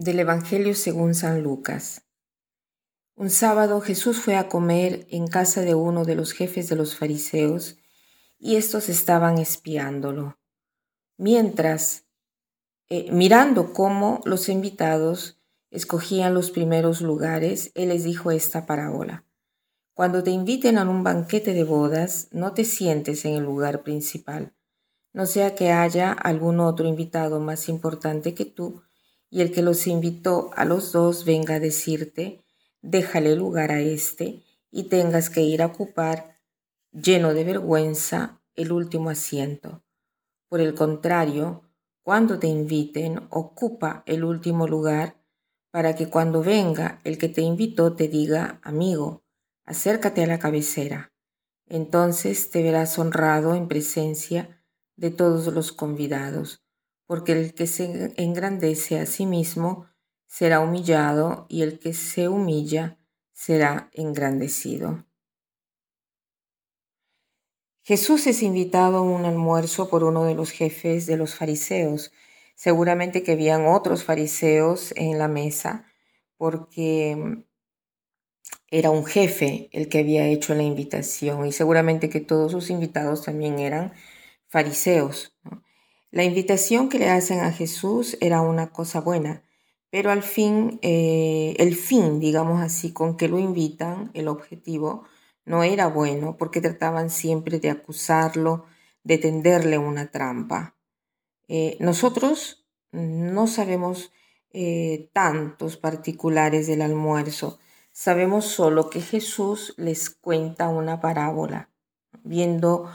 Del Evangelio según San Lucas. Un sábado Jesús fue a comer en casa de uno de los jefes de los fariseos y estos estaban espiándolo. Mientras, eh, mirando cómo los invitados escogían los primeros lugares, él les dijo esta parábola. Cuando te inviten a un banquete de bodas, no te sientes en el lugar principal, no sea que haya algún otro invitado más importante que tú, y el que los invitó a los dos venga a decirte, déjale lugar a éste, y tengas que ir a ocupar, lleno de vergüenza, el último asiento. Por el contrario, cuando te inviten, ocupa el último lugar, para que cuando venga el que te invitó te diga, amigo, acércate a la cabecera. Entonces te verás honrado en presencia de todos los convidados porque el que se engrandece a sí mismo será humillado y el que se humilla será engrandecido. Jesús es invitado a un almuerzo por uno de los jefes de los fariseos. Seguramente que habían otros fariseos en la mesa porque era un jefe el que había hecho la invitación y seguramente que todos sus invitados también eran fariseos. La invitación que le hacen a Jesús era una cosa buena, pero al fin, eh, el fin, digamos así, con que lo invitan, el objetivo, no era bueno porque trataban siempre de acusarlo, de tenderle una trampa. Eh, nosotros no sabemos eh, tantos particulares del almuerzo, sabemos solo que Jesús les cuenta una parábola, viendo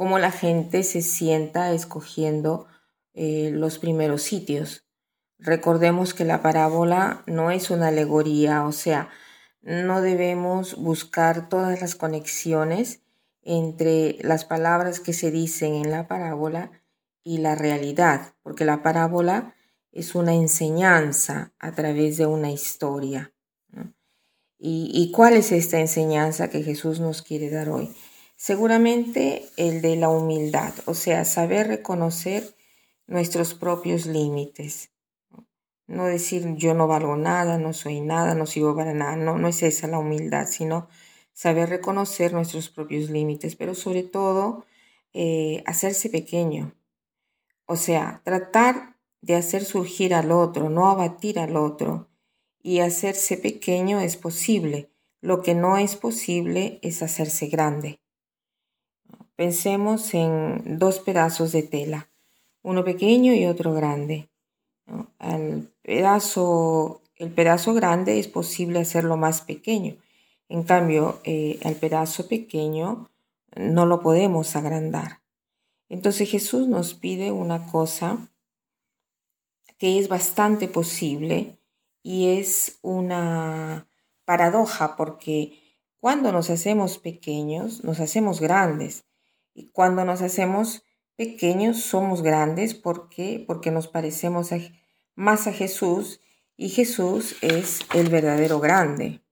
cómo la gente se sienta escogiendo eh, los primeros sitios. Recordemos que la parábola no es una alegoría, o sea, no debemos buscar todas las conexiones entre las palabras que se dicen en la parábola y la realidad, porque la parábola es una enseñanza a través de una historia. ¿Y cuál es esta enseñanza que Jesús nos quiere dar hoy? Seguramente el de la humildad, o sea, saber reconocer nuestros propios límites. No decir yo no valgo nada, no soy nada, no sirvo para nada. No, no es esa la humildad, sino saber reconocer nuestros propios límites, pero sobre todo eh, hacerse pequeño. O sea, tratar de hacer surgir al otro, no abatir al otro. Y hacerse pequeño es posible. Lo que no es posible es hacerse grande. Pensemos en dos pedazos de tela, uno pequeño y otro grande. pedazo, el pedazo grande es posible hacerlo más pequeño. En cambio, el eh, pedazo pequeño no lo podemos agrandar. Entonces Jesús nos pide una cosa que es bastante posible y es una paradoja porque cuando nos hacemos pequeños, nos hacemos grandes. Y cuando nos hacemos pequeños, somos grandes. ¿Por qué? Porque nos parecemos más a Jesús y Jesús es el verdadero grande.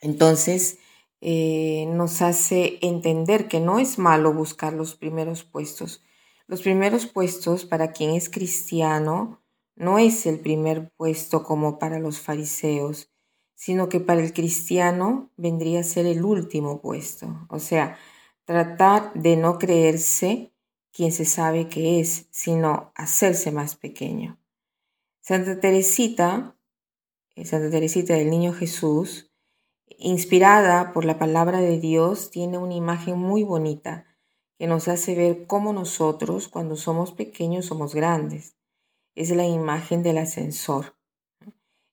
Entonces, eh, nos hace entender que no es malo buscar los primeros puestos. Los primeros puestos para quien es cristiano no es el primer puesto como para los fariseos, sino que para el cristiano vendría a ser el último puesto. O sea, tratar de no creerse quien se sabe que es, sino hacerse más pequeño. Santa Teresita, eh, Santa Teresita del Niño Jesús, inspirada por la palabra de Dios, tiene una imagen muy bonita que nos hace ver cómo nosotros, cuando somos pequeños, somos grandes. Es la imagen del ascensor.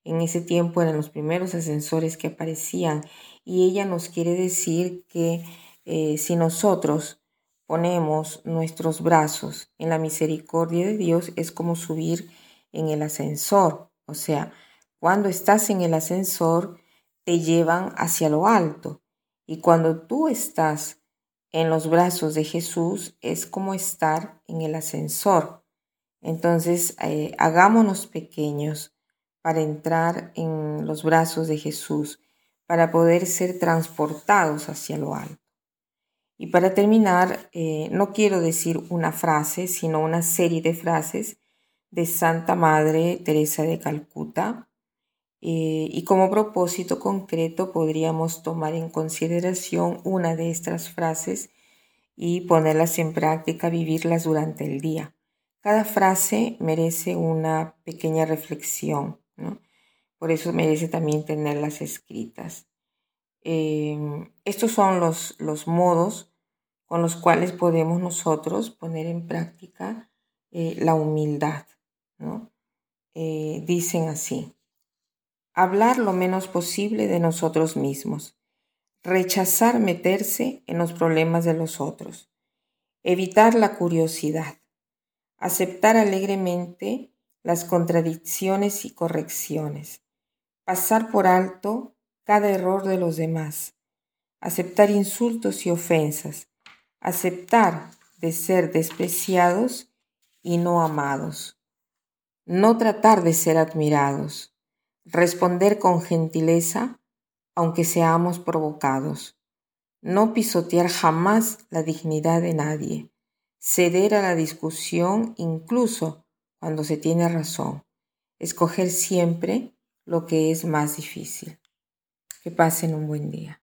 En ese tiempo eran los primeros ascensores que aparecían y ella nos quiere decir que eh, si nosotros ponemos nuestros brazos en la misericordia de Dios, es como subir en el ascensor. O sea, cuando estás en el ascensor, te llevan hacia lo alto. Y cuando tú estás en los brazos de Jesús, es como estar en el ascensor. Entonces, eh, hagámonos pequeños para entrar en los brazos de Jesús, para poder ser transportados hacia lo alto. Y para terminar, eh, no quiero decir una frase, sino una serie de frases de Santa Madre Teresa de Calcuta. Eh, y como propósito concreto podríamos tomar en consideración una de estas frases y ponerlas en práctica, vivirlas durante el día. Cada frase merece una pequeña reflexión, por eso merece también tenerlas escritas. Em, estos son los, los, modos con los cuales podemos nosotros poner en práctica eh, la humildad. Eh, dicen así, hablar lo menos posible de nosotros mismos, rechazar meterse en los problemas de los otros, evitar la curiosidad, aceptar alegremente las contradicciones y correcciones, pasar por alto cada error de los demás, aceptar insultos y ofensas, aceptar de ser despreciados y no amados, no tratar de ser admirados, responder con gentileza aunque seamos provocados, no pisotear jamás la dignidad de nadie, ceder a la discusión incluso cuando se tiene razón, escoger siempre lo que es más difícil. Que pasen un buen día.